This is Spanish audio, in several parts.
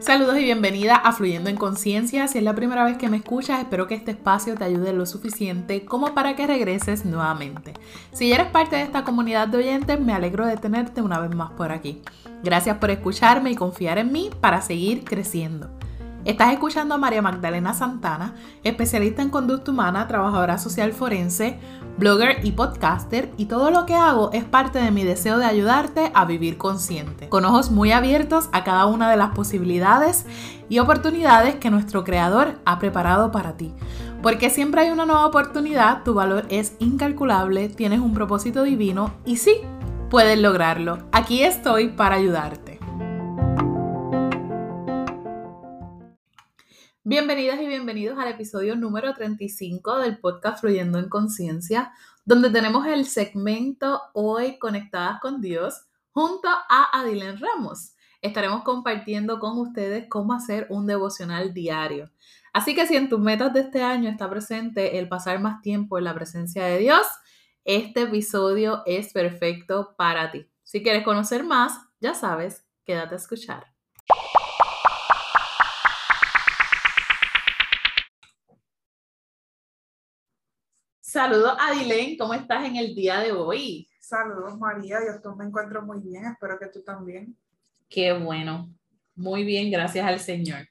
Saludos y bienvenida a Fluyendo en Conciencia. Si es la primera vez que me escuchas, espero que este espacio te ayude lo suficiente como para que regreses nuevamente. Si eres parte de esta comunidad de oyentes, me alegro de tenerte una vez más por aquí. Gracias por escucharme y confiar en mí para seguir creciendo. Estás escuchando a María Magdalena Santana, especialista en conducta humana, trabajadora social forense, blogger y podcaster, y todo lo que hago es parte de mi deseo de ayudarte a vivir consciente, con ojos muy abiertos a cada una de las posibilidades y oportunidades que nuestro Creador ha preparado para ti. Porque siempre hay una nueva oportunidad, tu valor es incalculable, tienes un propósito divino y sí, puedes lograrlo. Aquí estoy para ayudarte. Bienvenidas y bienvenidos al episodio número 35 del podcast Fluyendo en Conciencia, donde tenemos el segmento Hoy Conectadas con Dios junto a Adilen Ramos. Estaremos compartiendo con ustedes cómo hacer un devocional diario. Así que si en tus metas de este año está presente el pasar más tiempo en la presencia de Dios, este episodio es perfecto para ti. Si quieres conocer más, ya sabes, quédate a escuchar. Saludos Adilén, ¿cómo estás en el día de hoy? Saludos María, yo me encuentro muy bien, espero que tú también. Qué bueno, muy bien, gracias al Señor.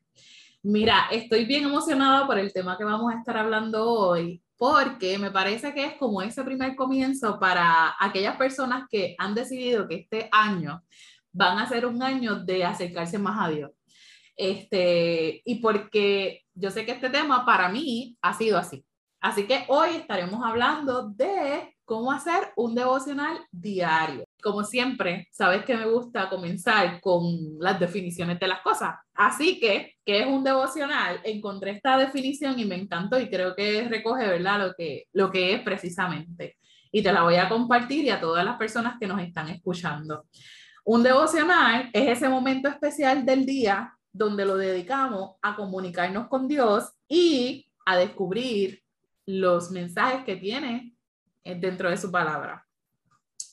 Mira, estoy bien emocionada por el tema que vamos a estar hablando hoy, porque me parece que es como ese primer comienzo para aquellas personas que han decidido que este año van a ser un año de acercarse más a Dios. Este, y porque yo sé que este tema para mí ha sido así. Así que hoy estaremos hablando de cómo hacer un devocional diario. Como siempre, sabes que me gusta comenzar con las definiciones de las cosas. Así que, ¿qué es un devocional? Encontré esta definición y me encantó y creo que recoge, ¿verdad? Lo que, lo que es precisamente. Y te la voy a compartir y a todas las personas que nos están escuchando. Un devocional es ese momento especial del día donde lo dedicamos a comunicarnos con Dios y a descubrir los mensajes que tiene eh, dentro de su palabra.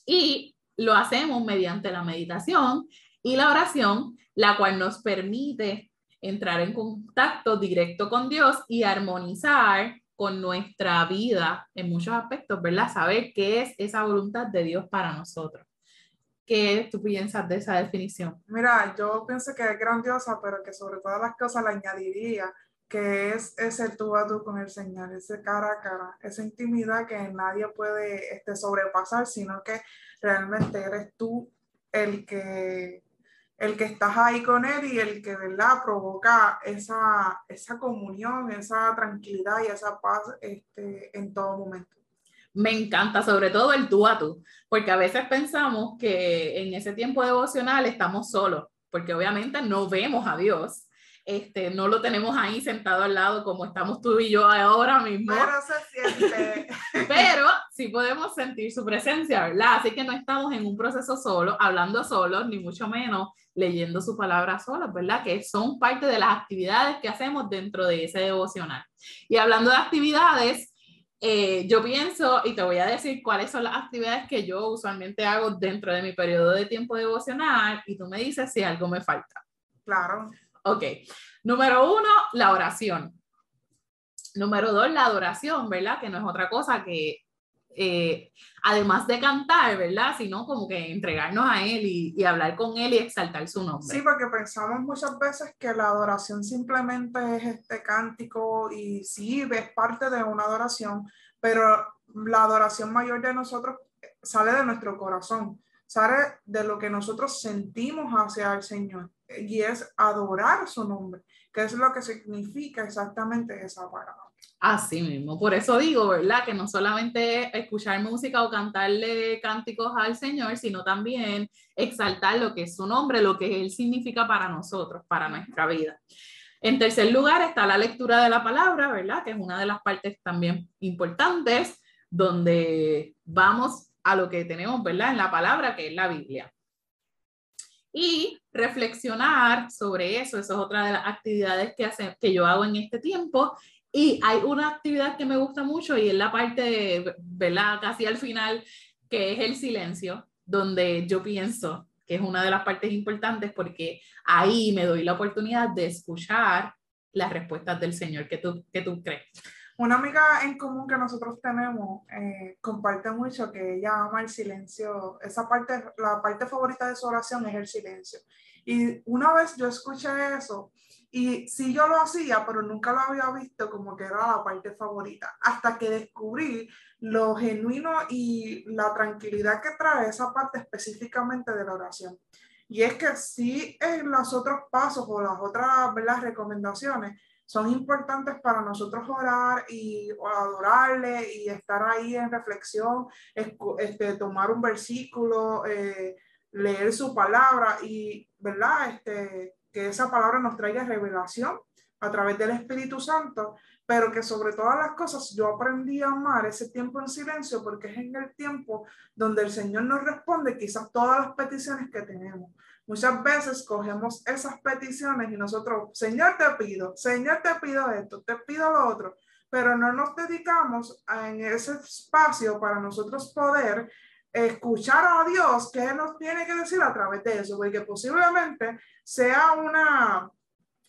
Y lo hacemos mediante la meditación y la oración, la cual nos permite entrar en contacto directo con Dios y armonizar con nuestra vida en muchos aspectos, ¿verdad? Saber qué es esa voluntad de Dios para nosotros. ¿Qué tú piensas de esa definición? Mira, yo pienso que es grandiosa, pero que sobre todas las cosas la añadiría que es ese tú a tú con el Señor, ese cara a cara, esa intimidad que nadie puede este, sobrepasar, sino que realmente eres tú el que, el que estás ahí con Él y el que, ¿verdad?, provoca esa, esa comunión, esa tranquilidad y esa paz este, en todo momento. Me encanta, sobre todo el tú a tú, porque a veces pensamos que en ese tiempo devocional estamos solos, porque obviamente no vemos a Dios, este, no lo tenemos ahí sentado al lado como estamos tú y yo ahora mismo. Pero se siente. Pero sí podemos sentir su presencia, ¿verdad? Así que no estamos en un proceso solo, hablando solo, ni mucho menos leyendo su palabra solo, ¿verdad? Que son parte de las actividades que hacemos dentro de ese devocional. Y hablando de actividades, eh, yo pienso, y te voy a decir cuáles son las actividades que yo usualmente hago dentro de mi periodo de tiempo devocional, y tú me dices si algo me falta. Claro. Ok, número uno, la oración. Número dos, la adoración, ¿verdad? Que no es otra cosa que, eh, además de cantar, ¿verdad? Sino como que entregarnos a Él y, y, hablar con Él y exaltar su nombre. Sí, porque pensamos muchas veces que la adoración simplemente es este cántico y sí, es parte de una adoración, pero la adoración mayor de nosotros sale de nuestro corazón, sale de lo que nosotros sentimos hacia el Señor y es adorar su nombre, que es lo que significa exactamente esa palabra. Así mismo, por eso digo, ¿verdad? Que no solamente escuchar música o cantarle cánticos al Señor, sino también exaltar lo que es su nombre, lo que Él significa para nosotros, para nuestra vida. En tercer lugar está la lectura de la palabra, ¿verdad? Que es una de las partes también importantes, donde vamos a lo que tenemos, ¿verdad? En la palabra, que es la Biblia y reflexionar sobre eso. Esa es otra de las actividades que, hace, que yo hago en este tiempo. Y hay una actividad que me gusta mucho y es la parte, ¿verdad? Casi al final, que es el silencio. donde yo pienso que es una de las partes importantes porque ahí me doy la oportunidad de escuchar las respuestas del Señor. ¿Qué tú, qué tú crees? Una amiga en común que nosotros tenemos eh, comparte mucho que ella ama el silencio. Esa parte, la parte favorita de su oración es el silencio. Y una vez yo escuché eso y sí yo lo hacía, pero nunca lo había visto como que era la parte favorita, hasta que descubrí lo genuino y la tranquilidad que trae esa parte específicamente de la oración. Y es que sí en los otros pasos o las otras las recomendaciones son importantes para nosotros orar y adorarle y estar ahí en reflexión, este, tomar un versículo, eh, leer su palabra y, ¿verdad? Este, que esa palabra nos traiga revelación a través del Espíritu Santo, pero que sobre todas las cosas yo aprendí a amar ese tiempo en silencio porque es en el tiempo donde el Señor nos responde quizás todas las peticiones que tenemos. Muchas veces cogemos esas peticiones y nosotros, Señor, te pido, Señor, te pido esto, te pido lo otro, pero no nos dedicamos en ese espacio para nosotros poder escuchar a Dios qué nos tiene que decir a través de eso, porque posiblemente sea una,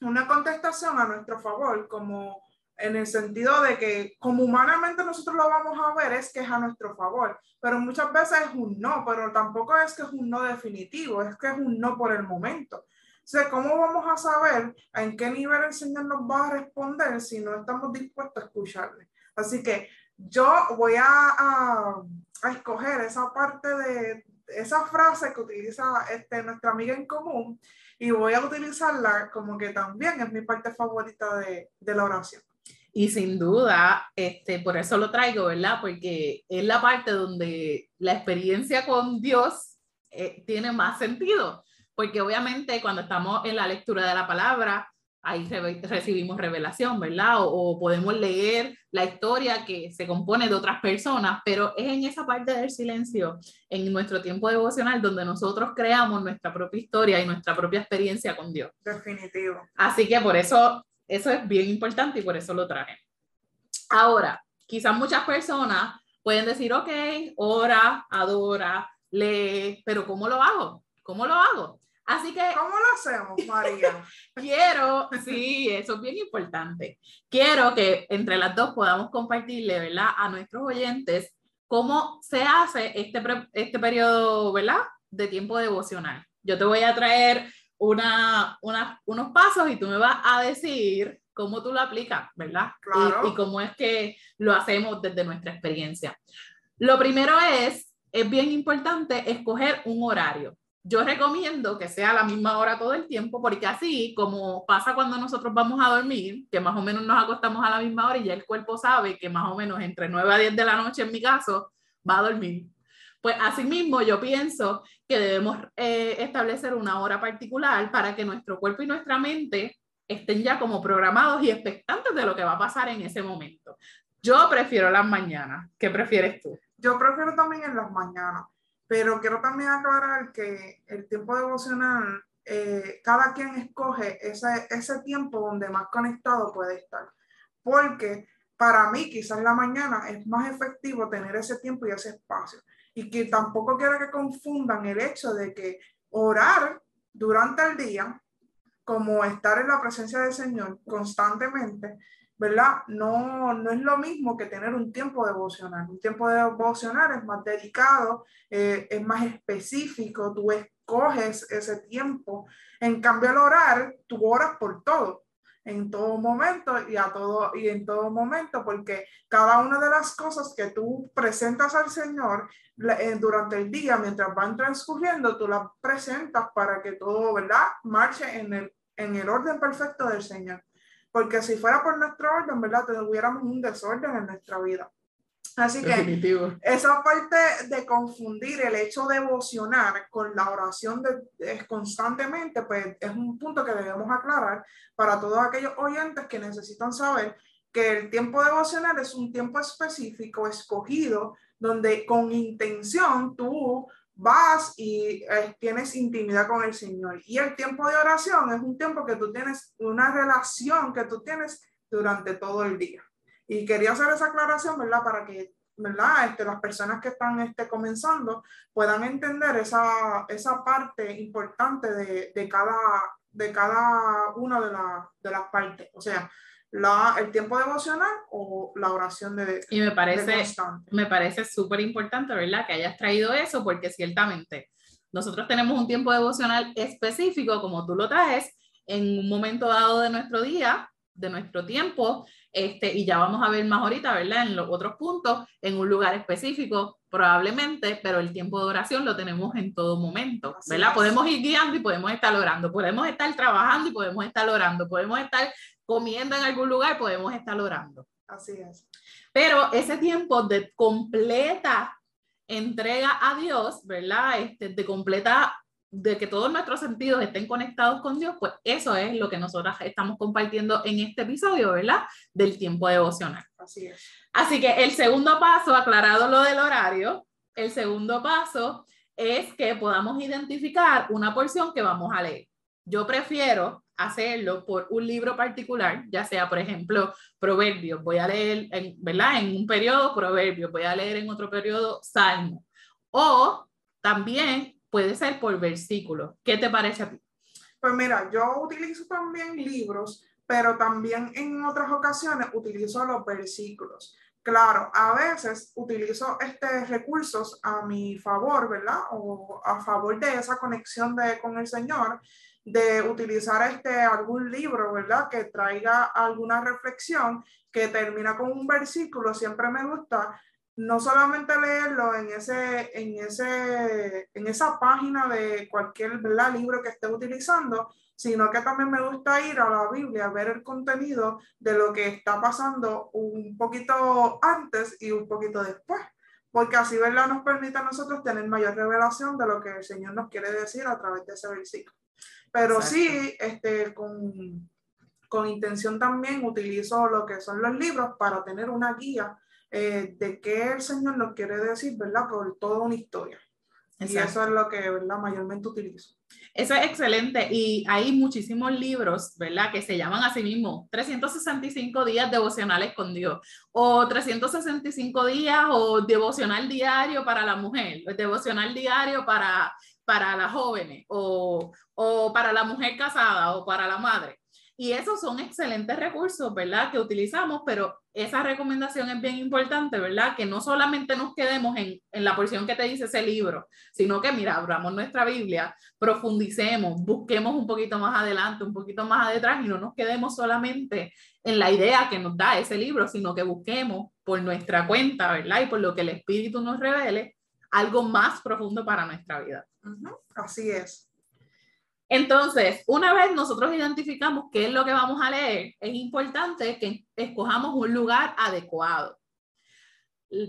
una contestación a nuestro favor, como en el sentido de que como humanamente nosotros lo vamos a ver es que es a nuestro favor, pero muchas veces es un no, pero tampoco es que es un no definitivo, es que es un no por el momento. O sea, ¿cómo vamos a saber en qué nivel el Señor nos va a responder si no estamos dispuestos a escucharle? Así que yo voy a, a, a escoger esa parte de esa frase que utiliza este, nuestra amiga en común y voy a utilizarla como que también es mi parte favorita de, de la oración. Y sin duda, este, por eso lo traigo, ¿verdad? Porque es la parte donde la experiencia con Dios eh, tiene más sentido. Porque obviamente cuando estamos en la lectura de la palabra, ahí recibimos revelación, ¿verdad? O, podemos leer la historia que se compone de otras personas, pero es en esa parte del silencio, en nuestro tiempo devocional, donde nosotros creamos nuestra propia historia y nuestra propia experiencia con Dios. Definitivo. Así que por eso eso es bien importante y por eso lo traje. Ahora, quizás muchas personas pueden decir, ok, ora, adora, lee, pero ¿cómo lo hago? ¿Cómo lo hago? Así que... ¿Cómo lo hacemos, María? quiero, sí, eso es bien importante. Quiero que entre las dos podamos compartirle, ¿verdad? A nuestros oyentes cómo se hace este, este periodo, ¿verdad? De tiempo devocional. Yo te voy a traer una, unos pasos y tú me vas a decir cómo tú lo aplicas, ¿verdad? Y, y, cómo es que lo hacemos desde nuestra experiencia. Lo primero es, es bien importante escoger un horario. Yo recomiendo que sea a la misma hora todo el tiempo, porque así como pasa cuando nosotros vamos a dormir, que más o menos nos acostamos a la misma hora y ya el cuerpo sabe que más o menos entre 9 a 10 de la noche, en mi caso, va a dormir. Pues asimismo, yo pienso que debemos eh, establecer una hora particular para que nuestro cuerpo y nuestra mente estén ya como programados y expectantes de lo que va a pasar en ese momento. Yo prefiero las mañanas. ¿Qué prefieres tú? Yo prefiero también en las mañanas, pero quiero también aclarar que el tiempo devocional, eh, cada quien escoge ese, ese tiempo donde más conectado puede estar. Porque para mí, quizás la mañana es más efectivo tener ese tiempo y ese espacio y que tampoco quiero que confundan el hecho de que orar durante el día, como estar en la presencia del Señor constantemente, ¿verdad? No, no es lo mismo que tener un tiempo devocional. Un tiempo devocional es más dedicado, eh, es más específico, tú escoges ese tiempo. En cambio, al orar, tú oras por todo en todo momento y a todo y en todo momento porque cada una de las cosas que tú presentas al Señor eh, durante el día mientras van transcurriendo tú las presentas para que todo verdad marche en el en el orden perfecto del Señor. Porque si fuera por nuestro orden verdad tuviéramos un desorden en nuestra vida Así que esa parte de confundir el hecho de devocionar con la oración de, constantemente, pues es un punto que debemos aclarar para todos aquellos oyentes que necesitan saber que el tiempo devocional es un tiempo específico, escogido, donde con intención tú vas y eh, tienes intimidad con el Señor. Y el tiempo de oración es un tiempo que tú tienes, una relación que tú tienes durante todo el día. Y quería hacer esa aclaración, ¿verdad? Para que ¿verdad? Este, las personas que están este, comenzando puedan entender esa, esa parte importante de, de, cada, de cada una de, la, de las partes. O sea, la, el tiempo devocional o la oración de Y me parece, me parece súper importante, ¿verdad? Que hayas traído eso, porque ciertamente nosotros tenemos un tiempo devocional específico, como tú lo traes, en un momento dado de nuestro día, de nuestro tiempo, este, y ya vamos a ver más ahorita, ¿verdad? En los otros puntos, en un lugar específico, probablemente, pero el tiempo de oración lo tenemos en todo momento, ¿verdad? Podemos ir guiando y podemos estar orando, podemos estar trabajando y podemos estar orando, podemos estar comiendo en algún lugar, podemos estar orando. Así es. Pero ese tiempo de completa entrega a Dios, ¿verdad? Este, de completa de que todos nuestros sentidos estén conectados con Dios, pues eso es lo que nosotros estamos compartiendo en este episodio, ¿verdad? Del tiempo devocional. Así es. Así que el segundo paso, aclarado lo del horario, el segundo paso es que podamos identificar una porción que vamos a leer. Yo prefiero hacerlo por un libro particular, ya sea, por ejemplo, Proverbios, voy a leer, en, ¿verdad? En un periodo Proverbios, voy a leer en otro periodo Salmo. O también puede ser por versículo. ¿Qué te parece a ti? Pues mira, yo utilizo también libros, pero también en otras ocasiones utilizo los versículos. Claro, a veces utilizo estos recursos a mi favor, ¿verdad? O a favor de esa conexión de, con el Señor, de utilizar este, algún libro, ¿verdad? Que traiga alguna reflexión que termina con un versículo. Siempre me gusta no solamente leerlo en, ese, en, ese, en esa página de cualquier libro que esté utilizando, sino que también me gusta ir a la Biblia, ver el contenido de lo que está pasando un poquito antes y un poquito después, porque así ¿verdad? nos permite a nosotros tener mayor revelación de lo que el Señor nos quiere decir a través de ese versículo. Pero sí, este, con, con intención también utilizo lo que son los libros para tener una guía eh, de qué el Señor nos quiere decir, ¿verdad? Por toda una historia. Y eso es lo que, ¿verdad? Mayormente utilizo. Eso es excelente y hay muchísimos libros, ¿verdad? Que se llaman así mismo 365 días devocionales con Dios o 365 días o devocional diario para la mujer, devocional diario para, para las jóvenes o, o para la mujer casada o para la madre. Y esos son excelentes recursos, ¿verdad? Que utilizamos, pero esa recomendación es bien importante, ¿verdad? Que no solamente nos quedemos en, en, la porción que te dice ese libro, sino que, mira, abramos nuestra Biblia, profundicemos, busquemos un poquito más adelante, un poquito más atrás y no nos quedemos solamente en la idea que nos da ese libro, sino que busquemos por nuestra cuenta, ¿verdad? Y por lo que el Espíritu nos revele, algo más profundo para nuestra vida. Así es. Entonces, una vez nosotros identificamos qué es lo que vamos a leer, es importante que escojamos un lugar adecuado.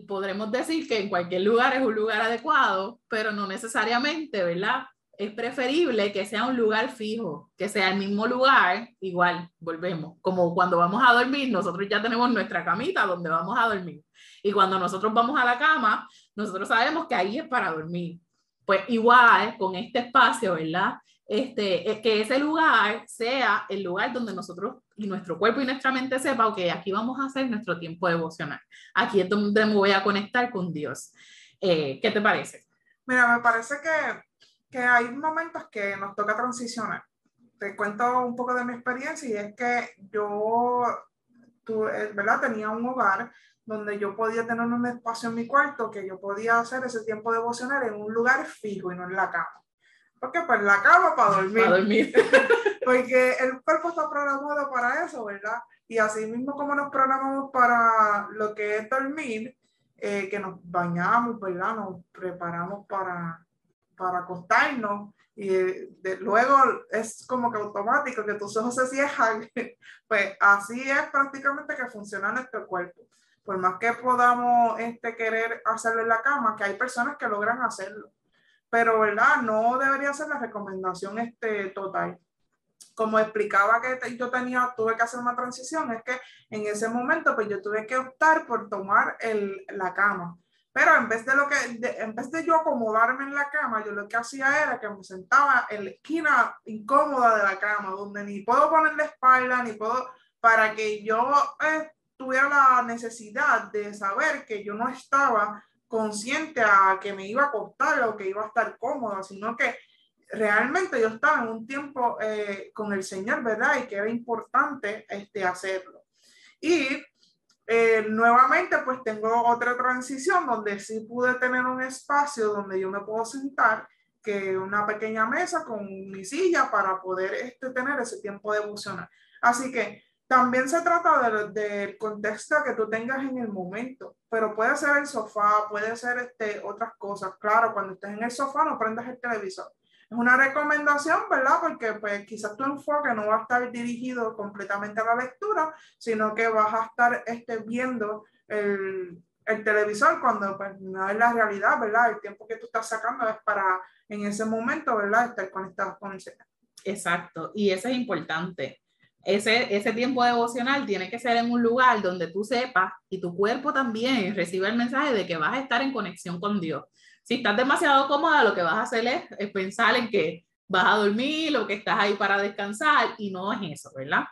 Podremos decir que en cualquier lugar es un lugar adecuado, pero no necesariamente, ¿verdad? Es preferible que sea un lugar fijo, que sea el mismo lugar, igual, volvemos, como cuando vamos a dormir, nosotros ya tenemos nuestra camita donde vamos a dormir. Y cuando nosotros vamos a la cama, nosotros sabemos que ahí es para dormir. Pues igual, con este espacio, ¿verdad? Este, eh, que ese lugar sea el lugar donde nosotros y nuestro cuerpo y nuestra mente sepa, ok, aquí vamos a hacer nuestro tiempo devocional. Aquí es donde me voy a conectar con Dios. Eh, ¿Qué te parece? Mira, me parece que, que hay momentos que nos toca transicionar. Te cuento un poco de mi experiencia y es que yo, tuve, ¿verdad? Tenía un hogar donde yo podía tener un espacio en mi cuarto que yo podía hacer ese tiempo devocional en un lugar fijo y no en la cama. Porque pues la cama para dormir. Para dormir. Porque el cuerpo está programado para eso, ¿verdad? Y así mismo como nos programamos para lo que es dormir, eh, que nos bañamos, ¿verdad? Nos preparamos para, para acostarnos y de, luego es como que automático que tus ojos se cierran. pues así es prácticamente que funciona nuestro cuerpo. Por más que podamos este, querer hacerlo en la cama, que hay personas que logran hacerlo pero ¿verdad? No debería ser la recomendación este, total. Como explicaba que yo tenía, tuve que hacer una transición, es que en ese momento pues yo tuve que optar por tomar el, la cama. Pero en vez de lo que, en vez de yo acomodarme en la cama, yo lo que hacía era que me sentaba en la esquina incómoda de la cama, donde ni puedo poner la espalda, ni puedo, para que yo eh, tuviera la necesidad de saber que yo no estaba consciente a que me iba a costar o que iba a estar cómoda, sino que realmente yo estaba en un tiempo eh, con el Señor, ¿verdad? Y que era importante este, hacerlo. Y eh, nuevamente, pues tengo otra transición donde sí pude tener un espacio donde yo me puedo sentar, que una pequeña mesa con mi silla para poder este, tener ese tiempo de devocional. Así que también se trata del, contexto que tú tengas en el momento, pero puede ser el sofá, puede ser este, otras cosas. Claro, cuando estés en el sofá no prendas el televisor. Es una recomendación, ¿verdad? Porque pues quizás tu enfoque no va a estar dirigido completamente a la lectura, sino que vas a estar este, viendo el, el televisor cuando pues, no es la realidad, ¿verdad? El tiempo que tú estás sacando es para en ese momento, ¿verdad? Estar conectado con el Señor. Exacto, y eso es importante ese, ese tiempo devocional tiene que ser en un lugar donde tú sepas y tu cuerpo también recibe el mensaje de que vas a estar en conexión con Dios. Si estás demasiado cómoda, lo que vas a hacer es, pensar en que vas a dormir o que estás ahí para descansar y no es eso, ¿verdad?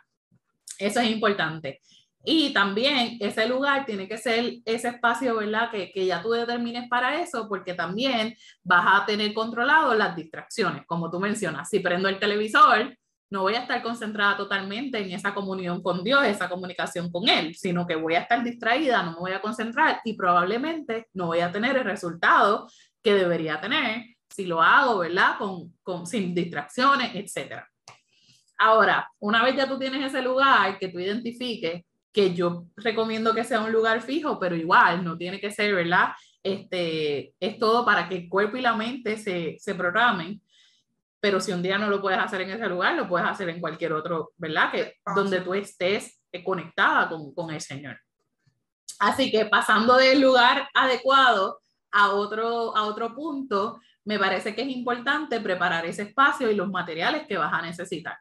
Eso es importante. Y también ese lugar tiene que ser ese espacio, ¿verdad? Que, que, ya tú determines para eso, porque también vas a tener controlado las distracciones, como tú mencionas. Si prendo el televisor, no voy a estar concentrada totalmente en esa comunión con Dios, esa comunicación con Él, sino que voy a estar distraída, no me voy a concentrar y probablemente no voy a tener el resultado que debería tener si lo hago, ¿verdad? Con, con, sin distracciones, etc. Ahora, una vez ya tú tienes ese lugar que tú identifiques, que yo recomiendo que sea un lugar fijo, pero igual no tiene que ser, ¿verdad? Este, es todo para que el cuerpo y la mente se, se programen pero si un día no lo puedes hacer en ese lugar, lo puedes hacer en cualquier otro, ¿verdad? Que donde tú estés eh, conectada con, con el Señor. Así que pasando del lugar adecuado a otro, a otro punto, me parece que es importante preparar ese espacio y los materiales que vas a necesitar.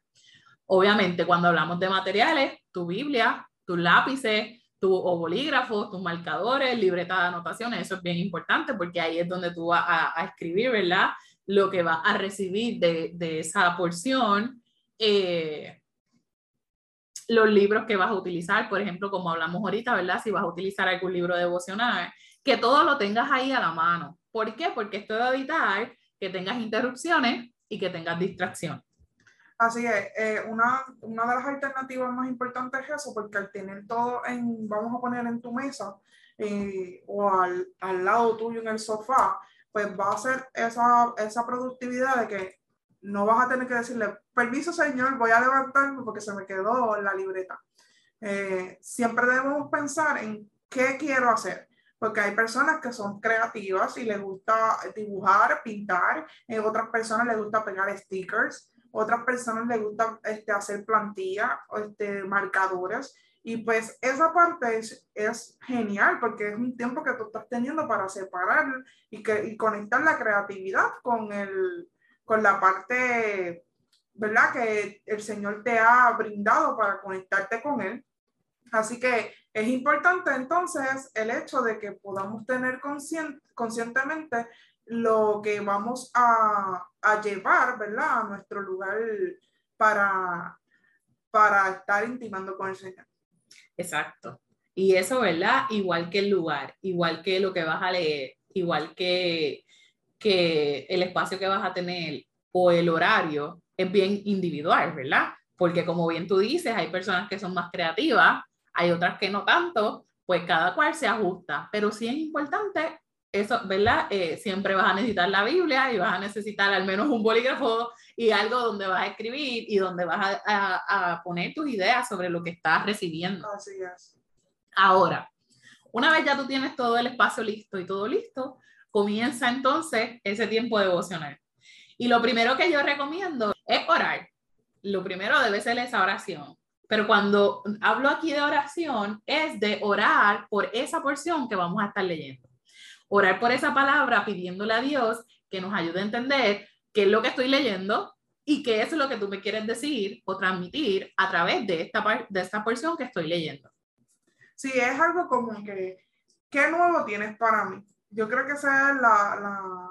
Obviamente, cuando hablamos de materiales, tu Biblia, tus lápices, tu o bolígrafos, tus marcadores, libreta de anotaciones, eso es bien importante porque ahí es donde tú vas a, a escribir, ¿verdad? Lo que va a recibir de, esa porción, eh, los libros que vas a utilizar, por ejemplo, como hablamos ahorita, ¿verdad? Si vas a utilizar algún libro devocional, que todo lo tengas ahí a la mano. ¿Por qué? Porque esto va a evitar que tengas interrupciones y que tengas distracción. Así es, eh, una, una, de las alternativas más importantes es eso, porque al tener todo en, vamos a poner en tu mesa eh, o al, al, lado tuyo en el sofá, pues va a ser esa, esa productividad de que no vas a tener que decirle, permiso señor, voy a levantarme porque se me quedó la libreta. Eh, siempre debemos pensar en qué quiero hacer, porque hay personas que son creativas y les gusta dibujar, pintar, eh, otras personas les gusta pegar stickers, otras personas les gusta este, hacer plantillas, este, marcadores. Y pues esa parte es, es, genial porque es un tiempo que tú estás teniendo para separar y, que, y conectar la creatividad con, el, con la parte, ¿verdad? Que el Señor te ha brindado para conectarte con Él. Así que es importante entonces el hecho de que podamos tener conscientemente lo que vamos a, a llevar, ¿verdad? A nuestro lugar para, para estar intimando con el Señor. Exacto. Y eso, ¿verdad? Igual que el lugar, igual que lo que vas a leer, igual que, que el espacio que vas a tener o el horario, es bien individual, ¿verdad? Porque como bien tú dices, hay personas que son más creativas, hay otras que no tanto, pues cada cual se ajusta, pero sí es importante eso, ¿verdad? Eh, siempre vas a necesitar la Biblia y vas a necesitar al menos un bolígrafo y algo donde vas a escribir y donde vas a, a, poner tus ideas sobre lo que estás recibiendo. Así es. Ahora, una vez ya tú tienes todo el espacio listo y todo listo, comienza entonces ese tiempo devocional. Y lo primero que yo recomiendo es orar. Lo primero debe ser esa oración. Pero cuando hablo aquí de oración, es de orar por esa porción que vamos a estar leyendo. Orar por esa palabra pidiéndole a Dios que nos ayude a entender qué es lo que estoy leyendo y qué es lo que tú me quieres decir o transmitir a través de esta, de esta porción que estoy leyendo. Sí, es algo como que, ¿qué nuevo tienes para mí? Yo creo que ese es la, la,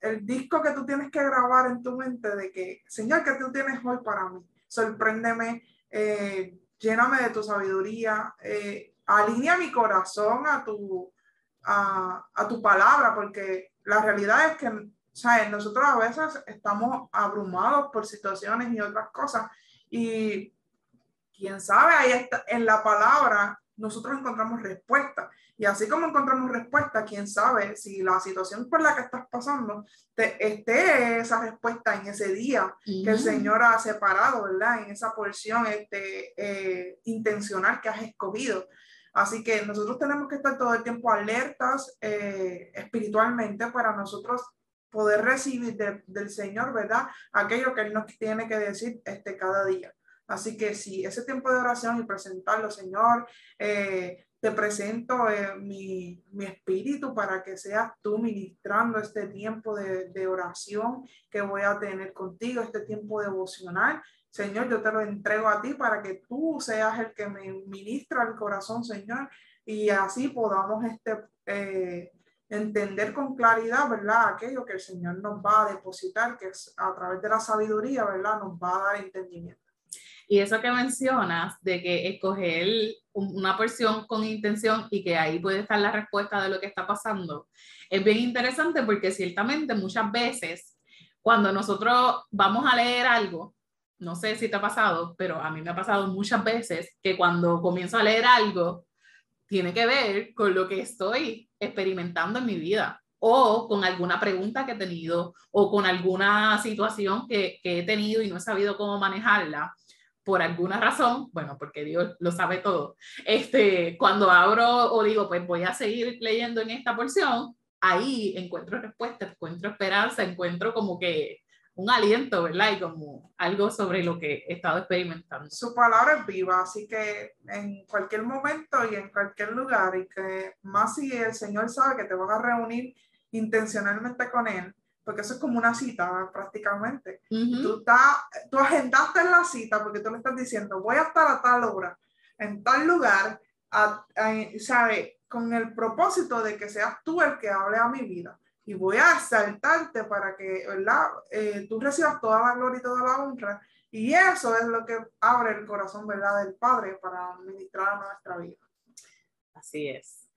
el disco que tú tienes que grabar en tu mente de que, Señor, ¿qué tú tienes hoy para mí? Sorpréndeme, eh, lléname de tu sabiduría, eh, alinea mi corazón a tu, a, a, tu palabra, porque la realidad es que ¿sabes? nosotros a veces estamos abrumados por situaciones y otras cosas, y quién sabe, ahí está, en la palabra nosotros encontramos respuesta. Y así como encontramos respuesta, quién sabe si la situación por la que estás pasando te, esté esa respuesta en ese día que el Señor ha separado, ¿verdad? En esa porción este, eh, intencional que has escogido. Así que nosotros tenemos que estar todo el tiempo alertas eh, espiritualmente para nosotros poder recibir del Señor, ¿verdad? Aquello que Él nos tiene que decir este, cada día. Así que sí, ese tiempo de oración y presentarlo, Señor, eh, te presento eh, mi, mi, espíritu para que seas tú ministrando este tiempo de, de, oración que voy a tener contigo, este tiempo devocional. Señor, yo te lo entrego a ti para que tú seas el que me ministra el corazón, Señor, y así podamos este, eh, entender con claridad, ¿verdad? Aquello que el Señor nos va a depositar, que es a través de la sabiduría, ¿verdad? Nos va a dar entendimiento. Y eso que mencionas de que escoger una porción con intención y que ahí puede estar la respuesta de lo que está pasando, es bien interesante porque ciertamente muchas veces cuando nosotros vamos a leer algo, no sé si te ha pasado, pero a mí me ha pasado muchas veces que cuando comienzo a leer algo, tiene que ver con lo que estoy experimentando en mi vida o con alguna pregunta que he tenido o con alguna situación que, he tenido y no he sabido cómo manejarla. Por alguna razón, bueno, porque Dios lo sabe todo, este, cuando abro o digo, pues voy a seguir leyendo en esta porción, ahí encuentro respuesta, encuentro esperanza, encuentro como que un aliento, ¿verdad? Y como algo sobre lo que he estado experimentando. Su palabra es viva, así que en cualquier momento y en cualquier lugar, y que más si el Señor sabe que te vas a reunir intencionalmente con Él, porque eso es como una cita prácticamente. tú, tú agendaste la cita porque tú le estás diciendo, voy a estar a tal hora, en tal lugar, a, ¿sabe? con el propósito de que seas tú el que hable a mi vida. Y voy a exaltarte para que ¿verdad? Eh, tú recibas toda la gloria y toda la honra. Y eso es lo que abre el corazón ¿verdad? del Padre para ministrar nuestra vida. Así es.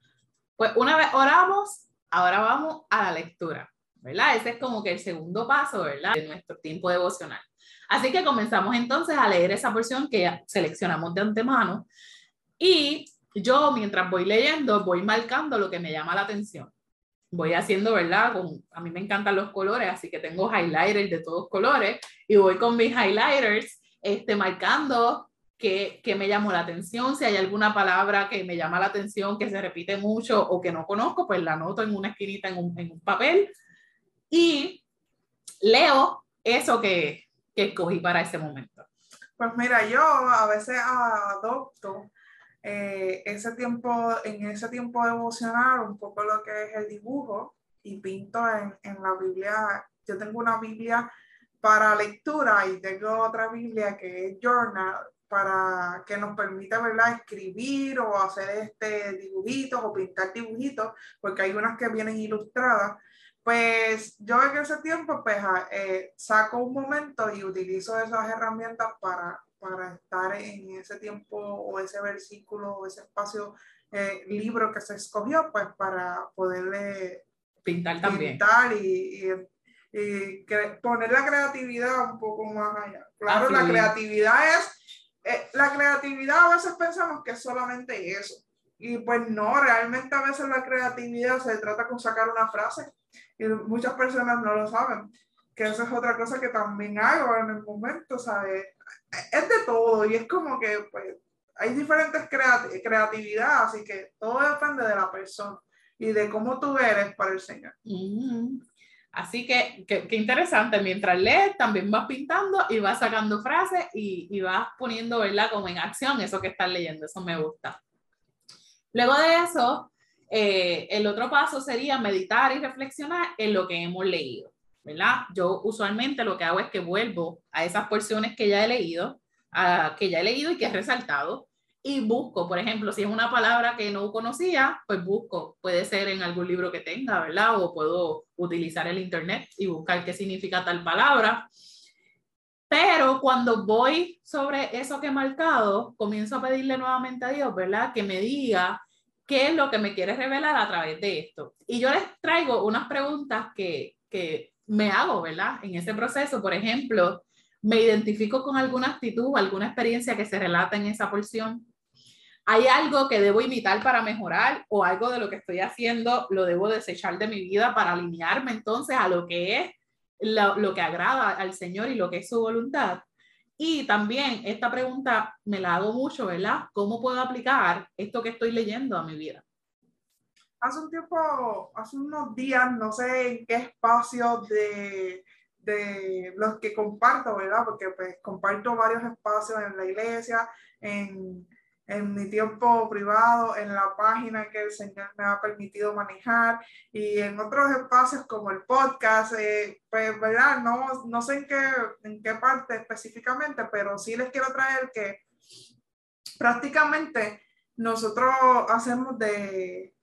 Pues una vez oramos, ahora vamos a la lectura. ¿verdad? Ese es como que el segundo paso, ¿verdad? De nuestro tiempo devocional. Así que comenzamos entonces a leer esa porción que seleccionamos de antemano y yo mientras voy leyendo voy marcando lo que me llama la atención. Voy haciendo, ¿verdad? Con, a mí me encantan los colores, así que tengo highlighters de todos colores y voy con mis highlighters este, marcando que, que, me llamó la atención, si hay alguna palabra que me llama la atención, que se repite mucho o que no conozco, pues la anoto en una esquinita en un, en un papel y leo eso que, que escogí para ese momento. Pues mira, yo a veces adopto eh, ese tiempo, en ese tiempo devocional, un poco lo que es el dibujo y pinto en, en la Biblia. Yo tengo una Biblia para lectura y tengo otra Biblia que es journal para que nos permita ¿verdad? escribir o hacer este dibujitos o pintar dibujitos, porque hay unas que vienen ilustradas pues yo en ese tiempo pues, ah, eh, saco un momento y utilizo esas herramientas para, para estar en ese tiempo o ese versículo o ese espacio, eh, libro que se escogió, pues para poderle pintar también. Pintar y, y, y poner la creatividad un poco más allá. Claro, la creatividad es, eh, la creatividad a veces pensamos que es solamente eso. Y pues no, realmente a veces la creatividad se trata con sacar una frase y muchas personas no lo saben, que eso es otra cosa que también hago en el momento, ¿sabes? Es de todo y es como que pues hay diferentes creatividades, creatividad, así que todo depende de la persona y de cómo tú eres para el Señor. Así que, qué interesante, mientras lees también vas pintando y vas sacando frases y, y vas poniendo, ¿verdad? Como en acción eso que estás leyendo, eso me gusta. Luego de eso, eh, el otro paso sería meditar y reflexionar en lo que hemos leído, ¿verdad? Yo usualmente lo que hago es que vuelvo a esas porciones que ya he leído, que ya he leído y que he resaltado, y busco, por ejemplo, si es una palabra que no conocía, pues busco, puede ser en algún libro que tenga, ¿verdad? O puedo utilizar el internet y buscar qué significa tal palabra. Pero cuando voy sobre eso que he marcado, comienzo a pedirle nuevamente a Dios, ¿verdad? Que me diga qué es lo que me quiere revelar a través de esto. Y yo les traigo unas preguntas que, que me hago, ¿verdad? En ese proceso, por ejemplo, me identifico con alguna actitud o alguna experiencia que se relata en esa porción. ¿Hay algo que debo imitar para mejorar o algo de lo que estoy haciendo lo debo desechar de mi vida para alinearme entonces a lo que es lo, que agrada al Señor y lo que es su voluntad. Y también esta pregunta me la hago mucho, ¿verdad? ¿Cómo puedo aplicar esto que estoy leyendo a mi vida? Hace un tiempo, hace unos días, no sé en qué espacio de, de los que comparto, ¿verdad? Porque pues comparto varios espacios en la iglesia, en en mi tiempo privado, en la página que el Señor me ha permitido manejar y en otros espacios como el podcast, eh, pues, ¿verdad? No, no sé en qué, en qué parte específicamente, pero sí les quiero traer que prácticamente nosotros hacemos de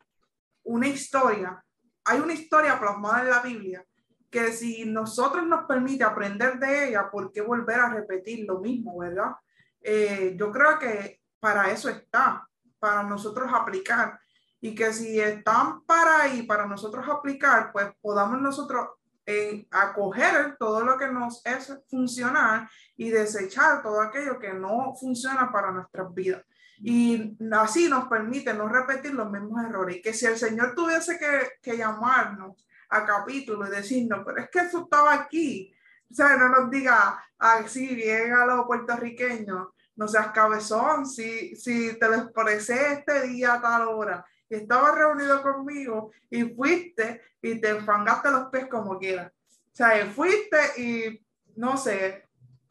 una historia, hay una historia plasmada en la Biblia que si nosotros nos permite aprender de ella, ¿por qué volver a repetir lo mismo, verdad? Eh, yo creo que para eso está, para nosotros aplicar. Y que si están para ahí, para nosotros aplicar, pues podamos nosotros eh, acoger todo lo que nos es funcionar y desechar todo aquello que no funciona para nuestras vidas. Y así nos permite no repetir los mismos errores. Y que si el Señor tuviese que, que llamarnos a capítulo y decirnos, pero es que eso estaba aquí. O sea, no nos diga así bien a los puertorriqueños, no seas cabezón, si, si te expresé este día a tal hora y estabas reunido conmigo y fuiste y te enfangaste los pies como quieras. O sea, fuiste y no sé,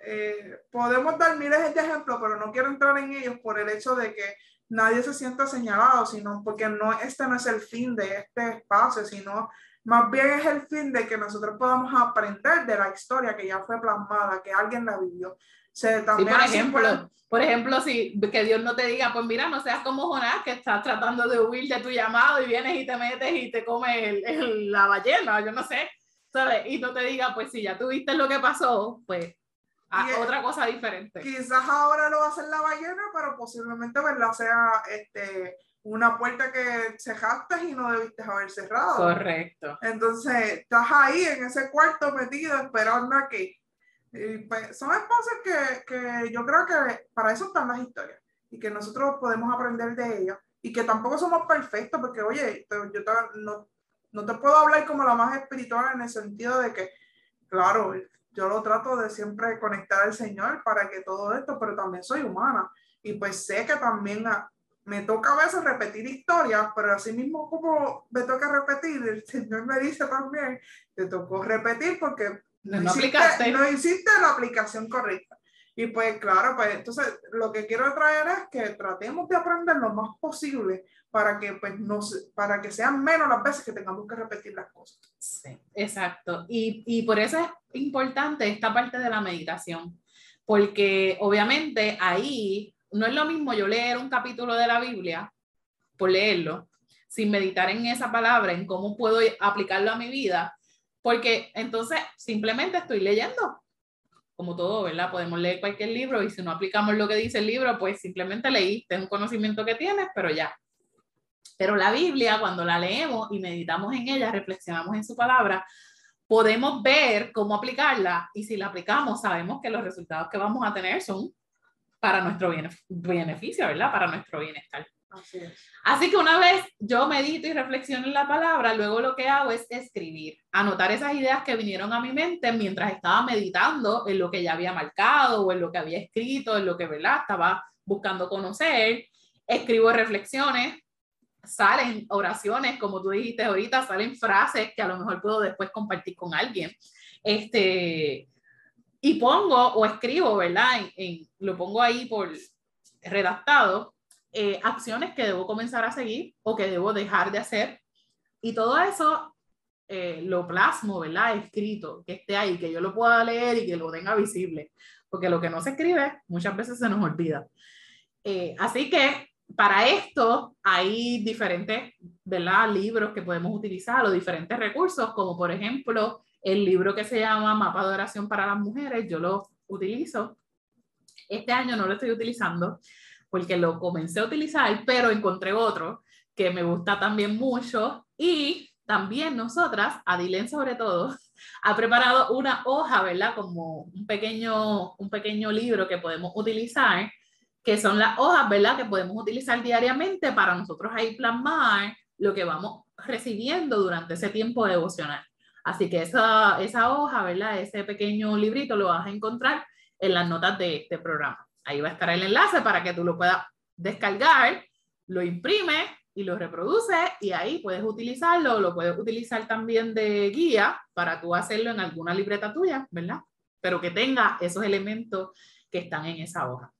eh, podemos dar miles de ejemplos, pero no quiero entrar en ellos por el hecho de que nadie se sienta señalado, sino porque no, este no es el fin de este espacio, sino más bien es el fin de que nosotros podamos aprender de la historia que ya fue plasmada, que alguien la vivió por ejemplo, por ejemplo, si que Dios no te diga, pues mira, no seas como Jonás, que estás tratando de huir de tu llamado y vienes y te metes y te comes la ballena, yo no sé, ¿sabes? Y no te diga, pues si ya tuviste lo que pasó, pues a otra cosa diferente. Quizás ahora lo va a hacer la ballena, pero posiblemente ¿verdad? sea este, una puerta que cerraste y no debiste haber cerrado. Correcto. Entonces, estás ahí en ese cuarto metido esperando a que pues, son espacios que, que, yo creo que para eso están las historias y que nosotros podemos aprender de ellas y que tampoco somos perfectos porque, oye, yo no, no te puedo hablar como la más espiritual en el sentido de que, claro, yo lo trato de siempre conectar al Señor para que todo esto, pero también soy humana y pues sé que también me toca a veces repetir historias, pero así mismo como me toca repetir, el Señor me dice también, te tocó repetir porque no, no hiciste la aplicación correcta. Y pues claro, pues entonces lo que quiero traer es que tratemos de aprender lo más posible para que pues nos, para que sean menos las veces que tengamos que repetir las cosas. Sí, exacto. Y, y por eso es importante esta parte de la meditación, porque obviamente ahí no es lo mismo yo leer un capítulo de la Biblia por leerlo, sin meditar en esa palabra, en cómo puedo aplicarlo a mi vida, porque entonces simplemente estoy leyendo, como todo, ¿verdad? Podemos leer cualquier libro y si no aplicamos lo que dice el libro, pues simplemente leíste un conocimiento que tienes, pero ya. Pero la Biblia, cuando la leemos y meditamos en ella, reflexionamos en su palabra, podemos ver cómo aplicarla y si la aplicamos, sabemos que los resultados que vamos a tener son para nuestro beneficio, ¿verdad? Para nuestro bienestar. Así, que una vez yo medito y reflexiono en la palabra, luego lo que hago es escribir, anotar esas ideas que vinieron a mi mente mientras estaba meditando en lo que ya había marcado o en lo que había escrito, en lo que ¿verdad? estaba buscando conocer. Escribo reflexiones, salen oraciones, como tú dijiste ahorita, salen frases que a lo mejor puedo después compartir con alguien. Este, y pongo o escribo, ¿verdad? lo pongo ahí por redactado eh, acciones que debo comenzar a seguir o que debo dejar de hacer. Y todo eso eh, lo plasmo, ¿verdad? Escrito, que esté ahí, que yo lo pueda leer y que lo tenga visible. Porque lo que no se escribe muchas veces se nos olvida. Eh, así que para esto hay diferentes ¿verdad? libros que podemos utilizar o diferentes recursos, como por ejemplo el libro que se llama Mapa de Oración para las Mujeres. Yo lo utilizo. Este año no lo estoy utilizando porque lo comencé a utilizar, pero encontré otro que me gusta también mucho y también nosotras, Adilen sobre todo, ha preparado una hoja, ¿verdad? Como un pequeño, un pequeño libro que podemos utilizar, que son las hojas, ¿verdad? Que podemos utilizar diariamente para nosotros ahí plasmar lo que vamos recibiendo durante ese tiempo devocional. Así que esa, esa hoja, ¿verdad? Ese pequeño librito lo vas a encontrar en las notas de este programa. Ahí va a estar el enlace para que tú lo puedas descargar, lo imprimes y lo reproduce y ahí puedes utilizarlo, lo puedes utilizar también de guía para tú hacerlo en alguna libreta tuya, ¿verdad? Pero que tenga esos elementos que están en esa hoja.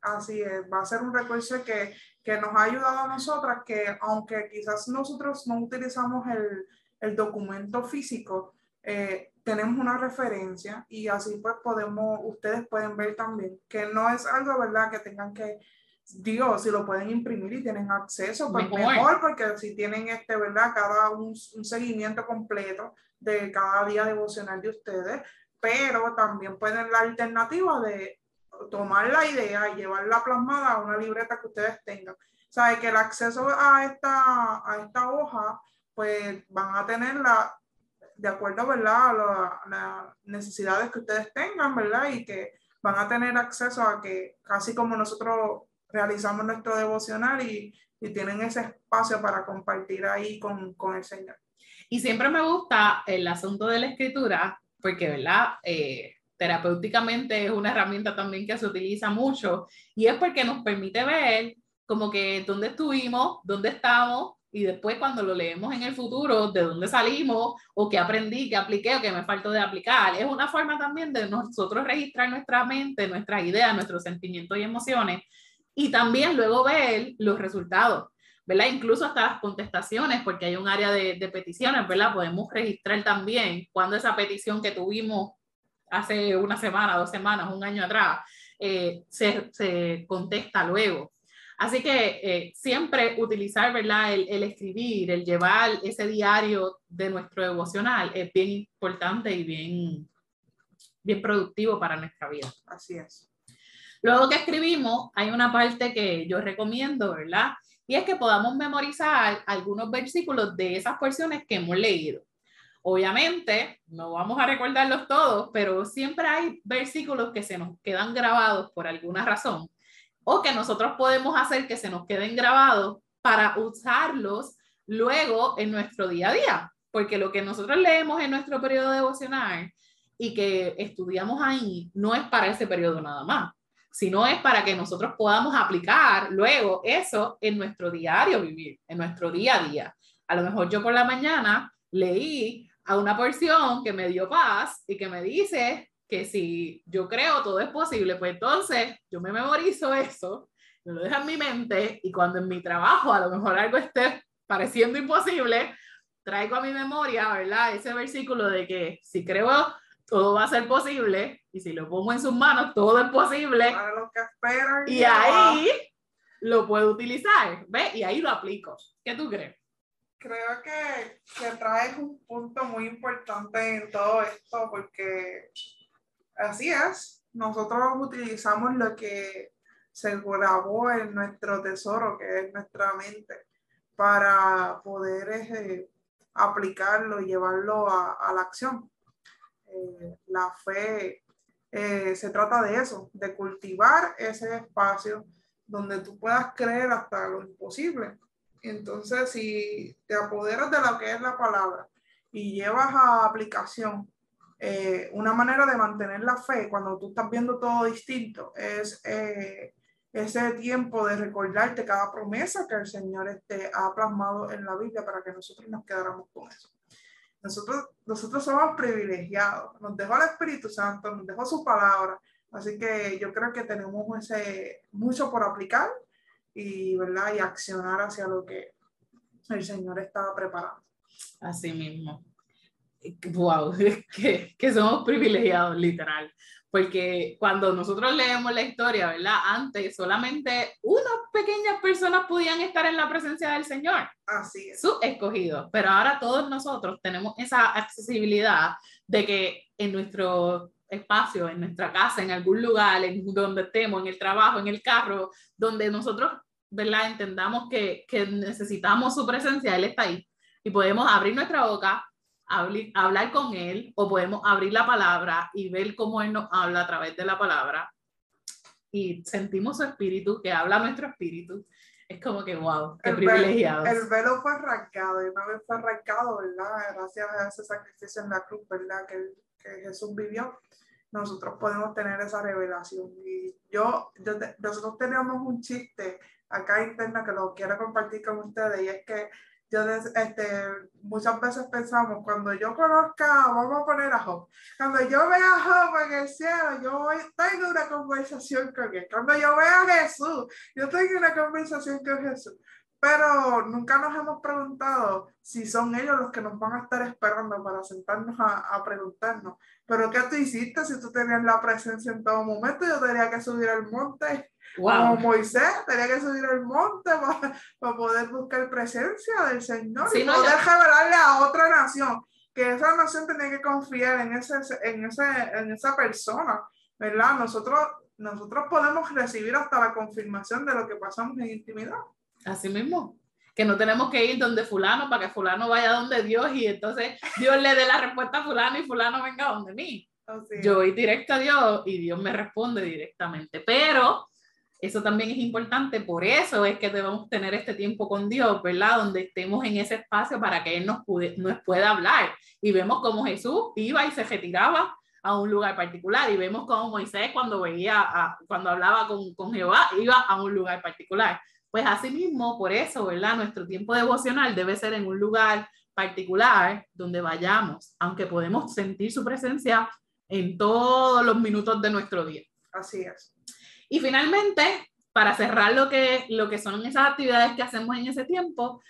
Así es, va a ser un recurso que, que nos ha ayudado a nosotras, que aunque quizás nosotros no utilizamos el, el documento físico, eh, tenemos una referencia y así pues podemos, ustedes pueden ver también que no es algo, ¿verdad? Que tengan que digo, si lo pueden imprimir y tienen acceso, pues mejor, porque si tienen este, ¿verdad? Cada un, un, seguimiento completo de cada día devocional de ustedes, pero también pueden la alternativa de tomar la idea y llevarla plasmada a una libreta que ustedes tengan. O sea, que el acceso a esta, a esta hoja, pues van a tenerla de acuerdo, ¿verdad? A, a las necesidades que ustedes tengan, ¿verdad? Y que van a tener acceso a que, casi como nosotros realizamos nuestro devocional y, y tienen ese espacio para compartir ahí con, con, el Señor. Y siempre me gusta el asunto de la escritura, porque, ¿verdad? Eh, terapéuticamente es una herramienta también que se utiliza mucho y es porque nos permite ver como que dónde estuvimos, dónde estamos y después cuando lo leemos en el futuro, de dónde salimos o qué aprendí, qué apliqué o qué me faltó de aplicar. Es una forma también de nosotros registrar nuestra mente, nuestras ideas, nuestros sentimientos y emociones y también luego ver los resultados, ¿verdad? Incluso hasta las contestaciones, porque hay un área de, de peticiones, ¿verdad? Podemos registrar también cuando esa petición que tuvimos hace una semana, dos semanas, un año atrás, eh, se, se, contesta luego. Así que eh, siempre utilizar, ¿verdad? El, el, escribir, el llevar ese diario de nuestro devocional es bien importante y bien, bien productivo para nuestra vida. Así es. Luego que escribimos, hay una parte que yo recomiendo, ¿verdad? Y es que podamos memorizar algunos versículos de esas porciones que hemos leído. Obviamente, no vamos a recordarlos todos, pero siempre hay versículos que se nos quedan grabados por alguna razón o que nosotros podemos hacer que se nos queden grabados para usarlos luego en nuestro día a día. Porque lo que nosotros leemos en nuestro periodo devocional y que estudiamos ahí no es para ese periodo nada más sino es para que nosotros podamos aplicar luego eso en nuestro diario vivir, en nuestro día a día. A lo mejor yo por la mañana leí a una porción que me dio paz y que me dice que si yo creo todo es posible, pues entonces yo me memorizo eso, me lo dejo en mi mente y cuando en mi trabajo a lo mejor algo esté pareciendo imposible, traigo a mi memoria, ¿verdad? Ese versículo de que si creo todo va a ser posible y si lo pongo en sus manos, todo es posible. Para los que esperan. Y ahí lo puedo utilizar, ¿ves? Y ahí lo aplico. ¿Qué tú crees? Creo que, que traes un punto muy importante en todo esto porque así es. Nosotros utilizamos lo que se grabó en nuestro tesoro, que es nuestra mente, para poder eh, aplicarlo y llevarlo a, la acción. Eh, la fe eh, se trata de eso, de cultivar ese espacio donde tú puedas creer hasta lo imposible. Entonces, si te apoderas de lo que es la palabra y llevas a aplicación eh, una manera de mantener la fe cuando tú estás viendo todo distinto, es ese tiempo de recordarte cada promesa que el Señor este, ha plasmado en la Biblia para que nosotros nos quedáramos con eso. Nosotros, nosotros somos privilegiados, nos dejó el Espíritu Santo, nos dejó su palabra, así que yo creo que tenemos ese, mucho por aplicar y, ¿verdad? y accionar hacia lo que el Señor estaba preparando. Así mismo. Wow, que, que somos privilegiados, literal porque cuando nosotros leemos la historia, ¿verdad? Antes solamente unas pequeñas personas podían estar en la presencia del Señor. Así es. Sus escogidos. Pero ahora todos nosotros tenemos esa accesibilidad de que en nuestro espacio, en nuestra casa, en algún lugar, en donde estemos, en el trabajo, en el carro, donde nosotros, ¿verdad? Entendamos que, que necesitamos su presencia, Él está ahí. Y podemos abrir nuestra boca, hablar con Él, o podemos abrir la palabra y ver cómo Él nos habla a través de la palabra. Y sentimos su espíritu, que habla nuestro espíritu. Es como que, wow, qué privilegiado. el velo fue arrancado, y una vez fue arrancado, ¿verdad? Gracias a ese sacrificio en la cruz, ¿verdad? Que, que Jesús vivió nosotros podemos tener esa revelación. Y yo, nosotros teníamos un chiste acá interno que lo quiero compartir con ustedes y es que yo este, muchas veces pensamos, cuando yo conozca, vamos a poner a Job, cuando yo vea a Job en el cielo, yo tengo una conversación con él. Cuando yo vea a Jesús, yo tengo una conversación con Jesús pero nunca nos hemos preguntado si son ellos los que nos van a estar esperando para sentarnos a, a preguntarnos, pero ¿qué tú hiciste si tú tenías la presencia en todo momento? Yo tenía que subir al monte, como Moisés, tenía que subir al monte para, para poder buscar presencia del Señor y poder revelarle a otra nación, que esa nación tenía que confiar en, ese, en, ese, en esa persona, ¿verdad? Nosotros, nosotros podemos recibir hasta la confirmación de lo que pasamos en intimidad. Así mismo. Que no tenemos que ir donde fulano para que fulano vaya donde Dios y entonces Dios le dé la respuesta a fulano y fulano venga donde mí. Yo voy directo a Dios y Dios me responde directamente. Pero eso también es importante, por eso es que debemos tener este tiempo con Dios, ¿verdad? Donde estemos en ese espacio para que Él nos, nos pueda hablar. Y vemos cómo Jesús iba y se retiraba a un lugar particular y vemos cómo Moisés cuando veía, a, cuando hablaba con, con Jehová, iba a un lugar particular. Pues asimismo, por eso, ¿verdad? Nuestro tiempo devocional debe ser en un lugar particular donde vayamos, aunque podemos sentir su presencia en todos los minutos de nuestro día. Así es. Y finalmente, para cerrar lo que, lo que son esas actividades que hacemos en ese tiempo,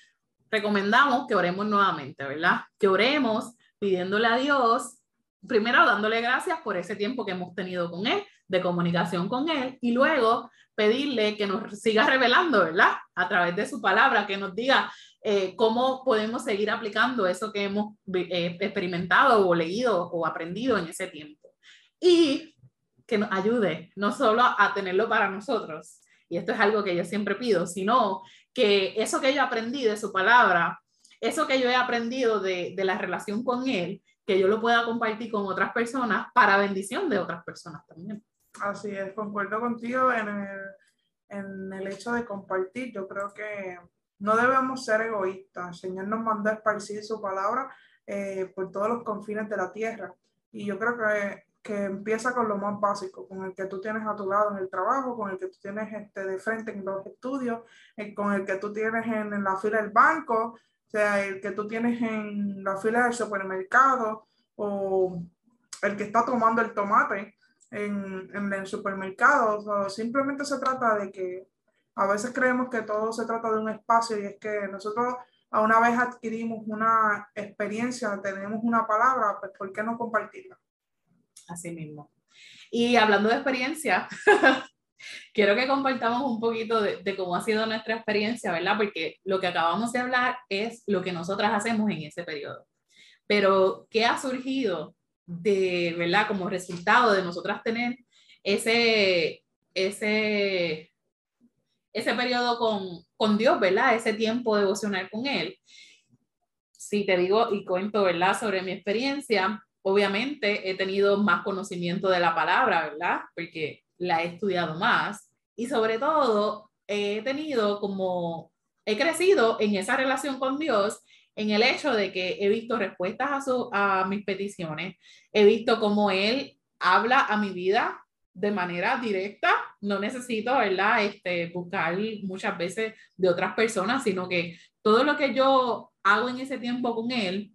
recomendamos que oremos nuevamente, ¿verdad? Que oremos pidiéndole a Dios, primero dándole gracias por ese tiempo que hemos tenido con Él, de comunicación con Él, y luego pedirle que nos siga revelando, ¿verdad? A través de su palabra, que nos diga eh, cómo podemos seguir aplicando eso que hemos eh, experimentado o leído o aprendido en ese tiempo. Y que nos ayude no solo a tenerlo para nosotros, y esto es algo que yo siempre pido, sino que eso que yo aprendí de su palabra, eso que yo he aprendido de, de la relación con Él, que yo lo pueda compartir con otras personas para bendición de otras personas también. Así es, concuerdo contigo en el, en el hecho de compartir. Yo creo que no debemos ser egoístas. El Señor nos mandó a esparcir su palabra eh, por todos los confines de la tierra. Y yo creo que, que, empieza con lo más básico, con el que tú tienes a tu lado en el trabajo, con el que tú tienes este, de frente en los estudios, eh, con el que tú tienes en, la fila del banco, o sea, el que tú tienes en la fila del supermercado o el que está tomando el tomate en, en el supermercado. simplemente se trata de que a veces creemos que todo se trata de un espacio y es que nosotros a una vez adquirimos una experiencia, tenemos una palabra, pues ¿por qué no compartirla? Así mismo. Y hablando de experiencia, quiero que compartamos un poquito de, cómo ha sido nuestra experiencia, ¿verdad? Porque lo que acabamos de hablar es lo que nosotras hacemos en ese periodo. Pero, ¿qué ha surgido de, ¿verdad? Como resultado de nosotras tener ese, ese, ese periodo con, con Dios, ¿verdad? Ese tiempo devocional con Él. Si te digo y cuento, ¿verdad? Sobre mi experiencia, obviamente he tenido más conocimiento de la palabra, ¿verdad? Porque la he estudiado más y sobre todo he tenido como, he crecido en esa relación con Dios en el hecho de que he visto respuestas a, su, a mis peticiones, he visto cómo Él habla a mi vida de manera directa, no necesito, ¿verdad? Este, buscar muchas veces de otras personas, sino que todo lo que yo hago en ese tiempo con Él,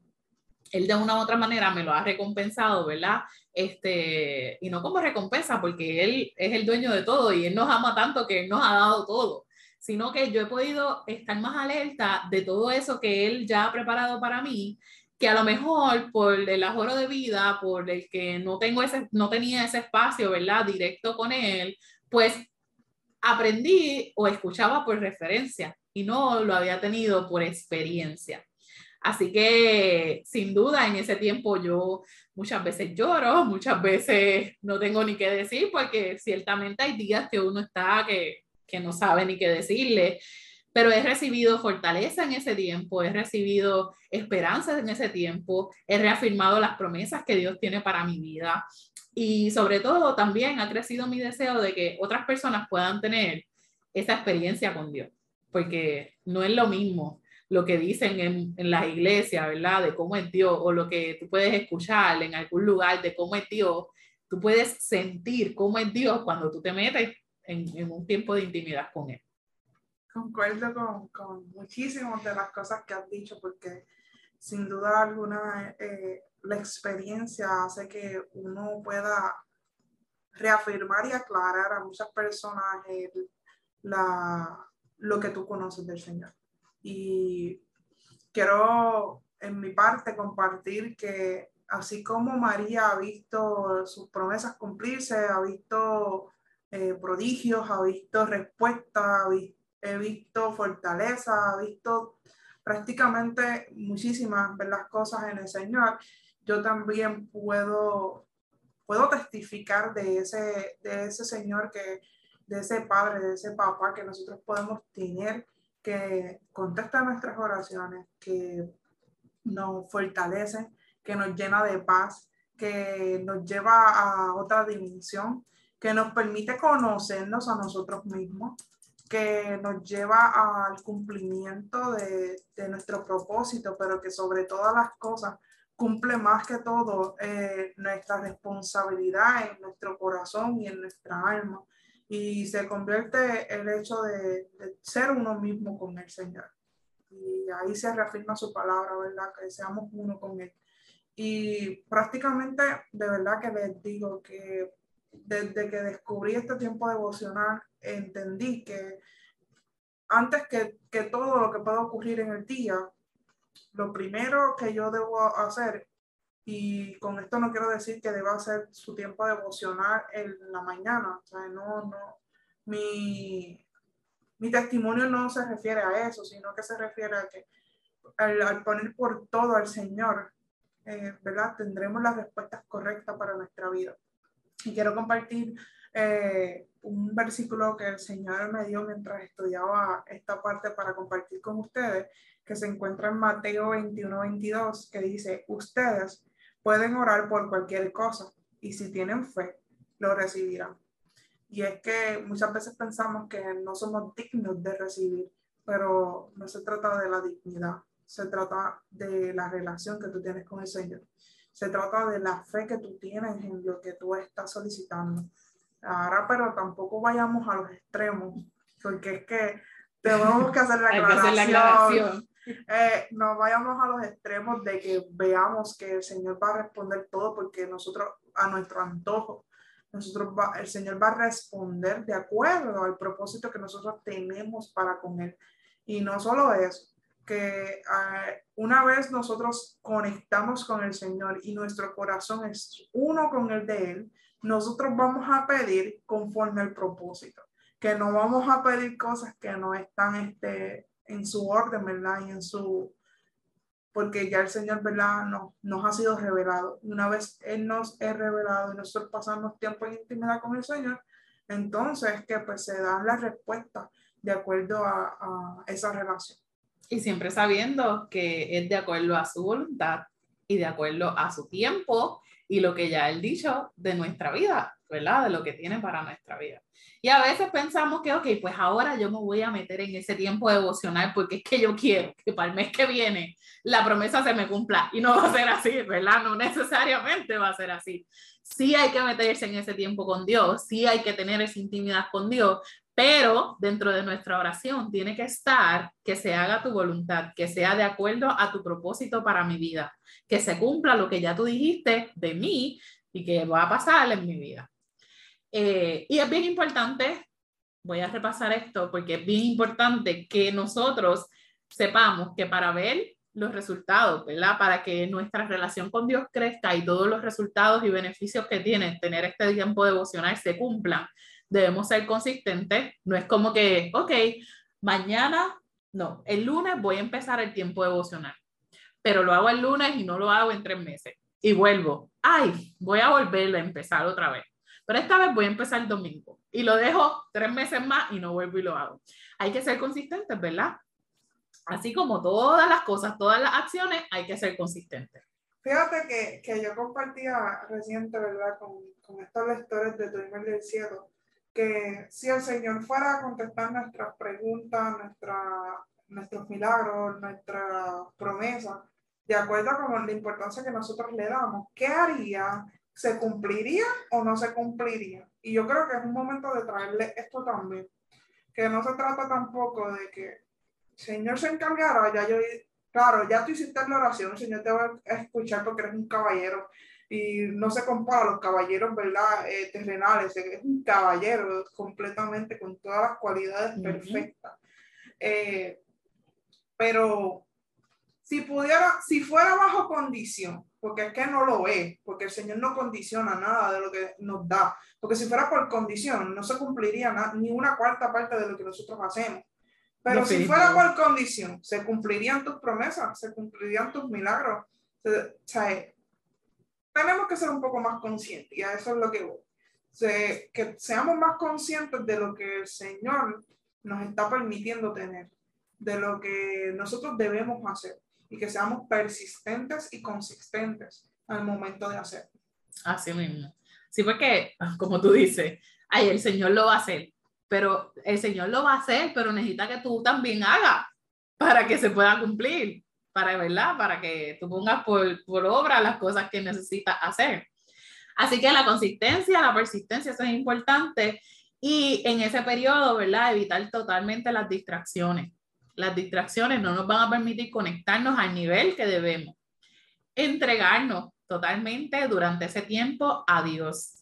Él de una u otra manera me lo ha recompensado, ¿verdad? Este, y no como recompensa, porque Él es el dueño de todo y Él nos ama tanto que Él nos ha dado todo sino que yo he podido estar más alerta de todo eso que él ya ha preparado para mí, que a lo mejor por el ahorro de vida, por el que no, tengo ese, no tenía ese espacio, ¿verdad? Directo con él, pues aprendí o escuchaba por referencia y no lo había tenido por experiencia. Así que sin duda en ese tiempo yo muchas veces lloro, muchas veces no tengo ni qué decir, porque ciertamente hay días que uno está que, que no sabe ni qué decirle, pero he recibido fortaleza en ese tiempo, he recibido esperanza en ese tiempo, he reafirmado las promesas que Dios tiene para mi vida. Y sobre todo también ha crecido mi deseo de que otras personas puedan tener esa experiencia con Dios, porque no es lo mismo lo que dicen en, en las iglesias, ¿verdad? De cómo es Dios, o lo que tú puedes escuchar en algún lugar de cómo es Dios, tú puedes sentir cómo es Dios cuando tú te metes en, en un tiempo de intimidad con Él. Concuerdo con, con muchísimas de las cosas que has dicho, porque sin duda alguna eh, la experiencia hace que uno pueda reafirmar y aclarar a muchas personas la, lo que tú conoces del Señor. Y quiero en mi parte compartir que así como María ha visto sus promesas cumplirse, ha visto eh, prodigios, ha visto respuestas, he visto fortaleza, ha visto prácticamente muchísimas las cosas en el Señor, yo también puedo, puedo testificar de ese, de ese Señor, que, de ese Padre, de ese Papá que nosotros podemos tener que contesta nuestras oraciones, que nos fortalece, que nos llena de paz, que nos lleva a otra dimensión, que nos permite conocernos a nosotros mismos, que nos lleva al cumplimiento de, de nuestro propósito, pero que sobre todas las cosas cumple más que todo eh, nuestra responsabilidad en nuestro corazón y en nuestra alma y se convierte el hecho de, ser uno mismo con el Señor. Y ahí se reafirma su palabra, ¿verdad? Que seamos uno con Él. Y prácticamente, de verdad que les digo que desde que descubrí este tiempo devocional, entendí que antes que, que todo lo que pueda ocurrir en el día, lo primero que yo debo hacer y con esto no quiero decir que deba hacer su tiempo devocional en la mañana. O sea, no, no, mi, mi testimonio no se refiere a eso, sino que se refiere a que al, poner por todo al Señor, eh, ¿verdad? Tendremos las respuestas correctas para nuestra vida. Y quiero compartir eh, un versículo que el Señor me dio mientras estudiaba esta parte para compartir con ustedes, que se encuentra en Mateo 21, 22, que dice, ustedes pueden orar por cualquier cosa y si tienen fe, lo recibirán. Y es que muchas veces pensamos que no somos dignos de recibir, pero no se trata de la dignidad, se trata de la relación que tú tienes con el Señor. Se trata de la fe que tú tienes en lo que tú estás solicitando. Ahora, pero tampoco vayamos a los extremos, porque es que tenemos que hacer la aclaración. Eh, no vayamos a los extremos de que veamos que el Señor va a responder todo porque nosotros, a nuestro antojo, nosotros el Señor va a responder de acuerdo al propósito que nosotros tenemos para con Él. Y no solo eso, que eh, una vez nosotros conectamos con el Señor y nuestro corazón es uno con el de Él, nosotros vamos a pedir conforme al propósito, que no vamos a pedir cosas que no están este, en su orden, ¿verdad? Y en su, porque ya el Señor, ¿verdad? Nos, ha sido revelado. Una vez Él nos es revelado y nosotros pasamos tiempo en intimidad con el Señor, entonces que pues se dan las respuestas de acuerdo a, a esa relación. Y siempre sabiendo que es de acuerdo a su voluntad y de acuerdo a su tiempo y lo que ya él dicho de nuestra vida, ¿verdad? De lo que tiene para nuestra vida. Y a veces pensamos que, ok, pues ahora yo me voy a meter en ese tiempo devocional porque es que yo quiero que para el mes que viene la promesa se me cumpla. Y no va a ser así, ¿verdad? No necesariamente va a ser así. Sí hay que meterse en ese tiempo con Dios, sí hay que tener esa intimidad con Dios, pero dentro de nuestra oración tiene que estar que se haga tu voluntad, que sea de acuerdo a tu propósito para mi vida, que se cumpla lo que ya tú dijiste de mí y que va a pasar en mi vida. Eh, y es bien importante, voy a repasar esto porque es bien importante que nosotros sepamos que para ver los resultados, ¿verdad? Para que nuestra relación con Dios crezca y todos los resultados y beneficios que tiene tener este tiempo devocional se cumplan, debemos ser consistentes. No es como que, ok, mañana, no, el lunes voy a empezar el tiempo devocional. pero lo hago el lunes y no lo hago en tres meses. Y vuelvo, ay, voy a volver a empezar otra vez. Pero esta vez voy a empezar el domingo y lo dejo tres meses más y no vuelvo y lo hago. Hay que ser consistentes, ¿verdad? Así como todas las cosas, todas las acciones, hay que ser consistentes. Fíjate que, que yo compartía reciente, ¿verdad? Con, con estos lectores de Tu email del cielo, que si el Señor fuera a contestar nuestras preguntas, nuestra, nuestros milagros, nuestras promesas, de acuerdo con la importancia que nosotros le damos, ¿qué haría? ¿Se cumpliría o no se cumpliría? Y yo creo que es un momento de traerle esto también, que no se trata tampoco de que Señor se encargara, ya yo, claro, ya tú hiciste la oración, el Señor te va a escuchar porque eres un caballero y no se compara a los caballeros, ¿verdad? Eh, terrenales, es un caballero completamente con todas las cualidades perfectas. Eh, pero si pudiera, si fuera bajo condición, porque es que no lo es, porque el Señor no condiciona nada de lo que nos da, porque si fuera por condición, no se cumpliría ni una cuarta parte de lo que nosotros hacemos. Pero si fuera por condición, se cumplirían tus promesas, se cumplirían tus milagros. O sea, tenemos que ser un poco más conscientes y a eso es lo que voy. que seamos más conscientes de lo que el Señor nos está permitiendo tener, de lo que nosotros debemos hacer y que seamos persistentes y consistentes al momento de hacer. Así mismo. Sí, porque, como tú dices, ay, el Señor lo va a hacer pero el Señor lo va a hacer, pero necesita que tú también hagas para que se pueda cumplir, para, ¿verdad? Para que tú pongas por, por obra las cosas que necesitas hacer. Así que la consistencia, la persistencia, eso es importante. Y en ese periodo, ¿verdad? Evitar totalmente las distracciones. Las distracciones no nos van a permitir conectarnos al nivel que debemos. Entregarnos totalmente durante ese tiempo a Dios.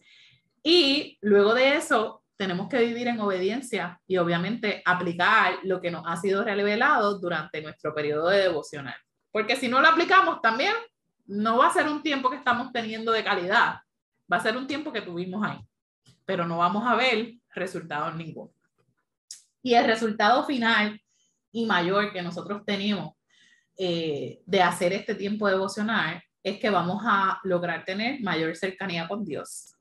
Y luego de eso, tenemos que vivir en obediencia y obviamente aplicar lo que nos ha sido revelado durante nuestro periodo de devocional. Porque si no lo aplicamos también, no va a ser un tiempo que estamos teniendo de calidad, va a ser un tiempo que tuvimos ahí, pero no vamos a ver resultados ninguno. Y el resultado final y mayor que nosotros tenemos eh, de hacer este tiempo devocional es que vamos a lograr tener mayor cercanía con Dios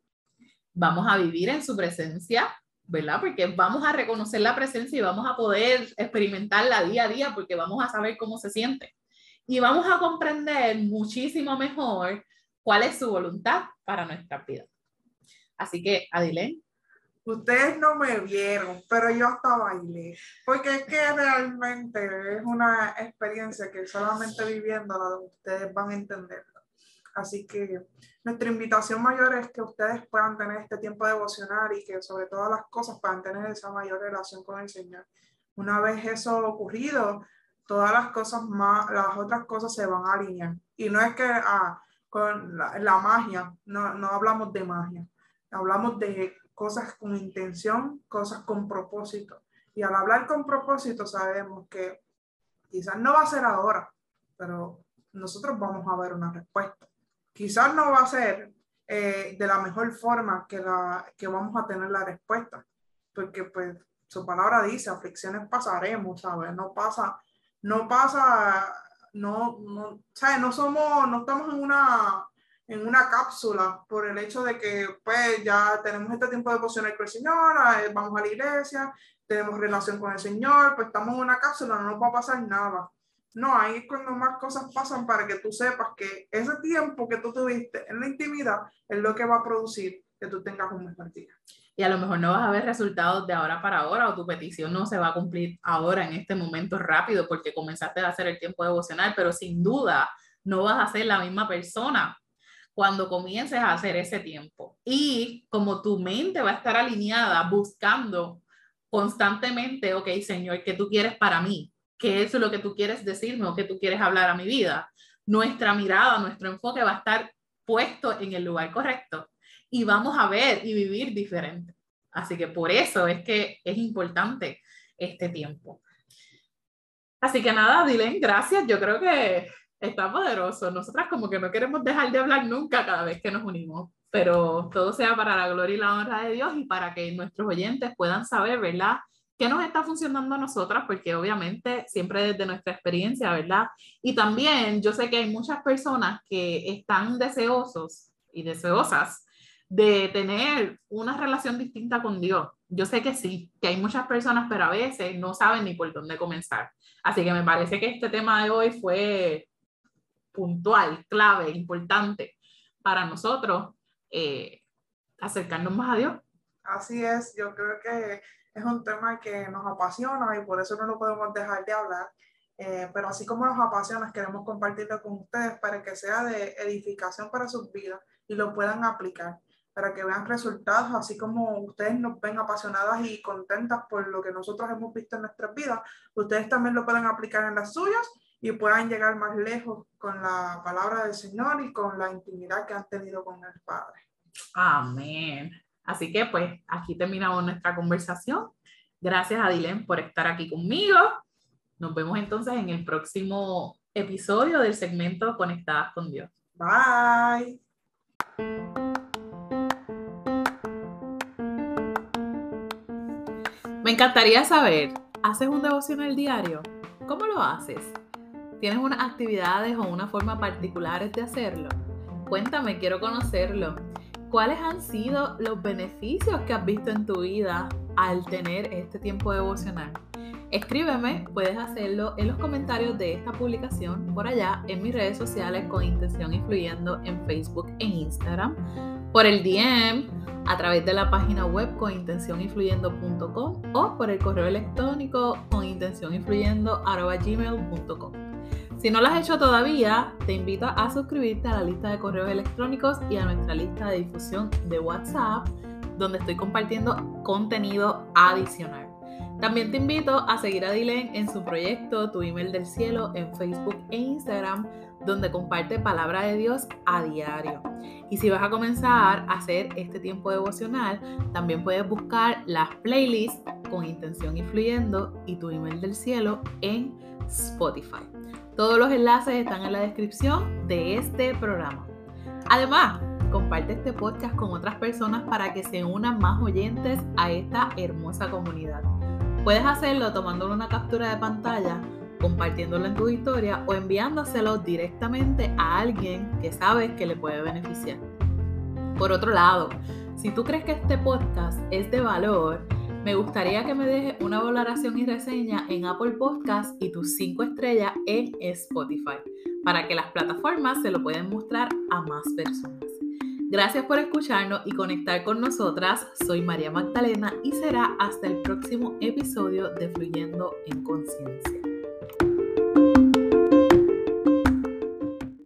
vamos a vivir en su presencia, ¿verdad? Porque vamos a reconocer la presencia y vamos a poder experimentarla día a día porque vamos a saber cómo se siente. Y vamos a comprender muchísimo mejor cuál es su voluntad para nuestra vida. Así que, Adilén. Ustedes no me vieron, pero yo hasta bailé, porque es que realmente es una experiencia que solamente viviéndola ustedes van a entender. Así que nuestra invitación mayor es que ustedes puedan tener este tiempo devocional y que sobre todas las cosas puedan tener esa mayor relación con el Señor. Una vez eso ocurrido, todas las cosas más, las otras cosas se van a alinear. Y no es que ah, con la, magia, no, no hablamos de magia, hablamos de cosas con intención, cosas con propósito. Y al hablar con propósito sabemos que quizás no va a ser ahora, pero nosotros vamos a ver una respuesta quizás no va a ser eh, de la mejor forma que, la, que vamos a tener la respuesta, porque pues su palabra dice, aflicciones pasaremos, ¿sabes? No pasa, no pasa, no, no, ¿sabes? No somos, no estamos en una, en una cápsula por el hecho de que pues ya tenemos este tiempo de devoción con el Señor, eh, vamos a la iglesia, tenemos relación con el Señor, pues estamos en una cápsula, no nos va a pasar nada. No, ahí es cuando más cosas pasan para que tú sepas que ese tiempo que tú tuviste en la intimidad es lo que va a producir que tú tengas un mejor día. Y a lo mejor no vas a ver resultados de ahora para ahora o tu petición no se va a cumplir ahora en este momento rápido porque comenzaste a hacer el tiempo devocional, pero sin duda no vas a ser la misma persona cuando comiences a hacer ese tiempo. Y como tu mente va a estar alineada buscando constantemente, ok, Señor, ¿qué tú quieres para mí? eso es lo que tú quieres decirme o que tú quieres hablar a mi vida. Nuestra mirada, nuestro enfoque va a estar puesto en el lugar correcto y vamos a ver y vivir diferente. Así que por eso es que es importante este tiempo. Así que nada, Dylan, gracias. Yo creo que está poderoso. Nosotras como que no queremos dejar de hablar nunca cada vez que nos unimos, pero todo sea para la gloria y la honra de Dios y para que nuestros oyentes puedan saber, ¿verdad? qué nos está funcionando a nosotras, porque obviamente siempre desde nuestra experiencia, ¿verdad? Y también yo sé que hay muchas personas que están deseosos y deseosas de tener una relación distinta con Dios. Yo sé que sí, que hay muchas personas, pero a veces no saben ni por dónde comenzar. Así que me parece que este tema de hoy fue puntual, clave, importante para nosotros eh, acercarnos más a Dios. Así es, yo creo que es un tema que nos apasiona y por eso no lo podemos dejar de hablar. Eh, pero así como nos apasiona, queremos compartirlo con ustedes para que sea de edificación para sus vidas y lo puedan aplicar, para que vean resultados, así como ustedes nos ven apasionadas y contentas por lo que nosotros hemos visto en nuestras vidas, ustedes también lo puedan aplicar en las suyas y puedan llegar más lejos con la palabra del Señor y con la intimidad que han tenido con el Padre. Amén. Así que pues aquí terminamos nuestra conversación. Gracias a Dilen por estar aquí conmigo. Nos vemos entonces en el próximo episodio del segmento Conectadas con Dios. Bye. Me encantaría saber, ¿haces un devocional diario? ¿Cómo lo haces? ¿Tienes unas actividades o una forma particular de hacerlo? Cuéntame, quiero conocerlo. ¿Cuáles han sido los beneficios que has visto en tu vida al tener este tiempo devocional? Escríbeme, puedes hacerlo en los comentarios de esta publicación por allá en mis redes sociales con Intención Influyendo en Facebook e Instagram, por el DM a través de la página web con intencioninfluyendo.com o por el correo electrónico con intencioninfluyendo.gmail.com. Si no lo has hecho todavía, te invito a suscribirte a la lista de correos electrónicos y a nuestra lista de difusión de WhatsApp, donde estoy compartiendo contenido adicional. También te invito a seguir a Dylan en su proyecto Tu email del cielo en Facebook e Instagram, donde comparte palabra de Dios a diario. Y si vas a comenzar a hacer este tiempo devocional, también puedes buscar las playlists con intención influyendo y tu email del cielo en Spotify. Todos los enlaces están en la descripción de este programa. Además, comparte este podcast con otras personas para que se unan más oyentes a esta hermosa comunidad. Puedes hacerlo tomando una captura de pantalla, compartiéndolo en tu historia o enviándoselo directamente a alguien que sabes que le puede beneficiar. Por otro lado, si tú crees que este podcast es de valor, me gustaría que me dejes una valoración y reseña en Apple Podcast y tus 5 estrellas en Spotify para que las plataformas se lo puedan mostrar a más personas. Gracias por escucharnos y conectar con nosotras. Soy María Magdalena y será hasta el próximo episodio de Fluyendo en Conciencia.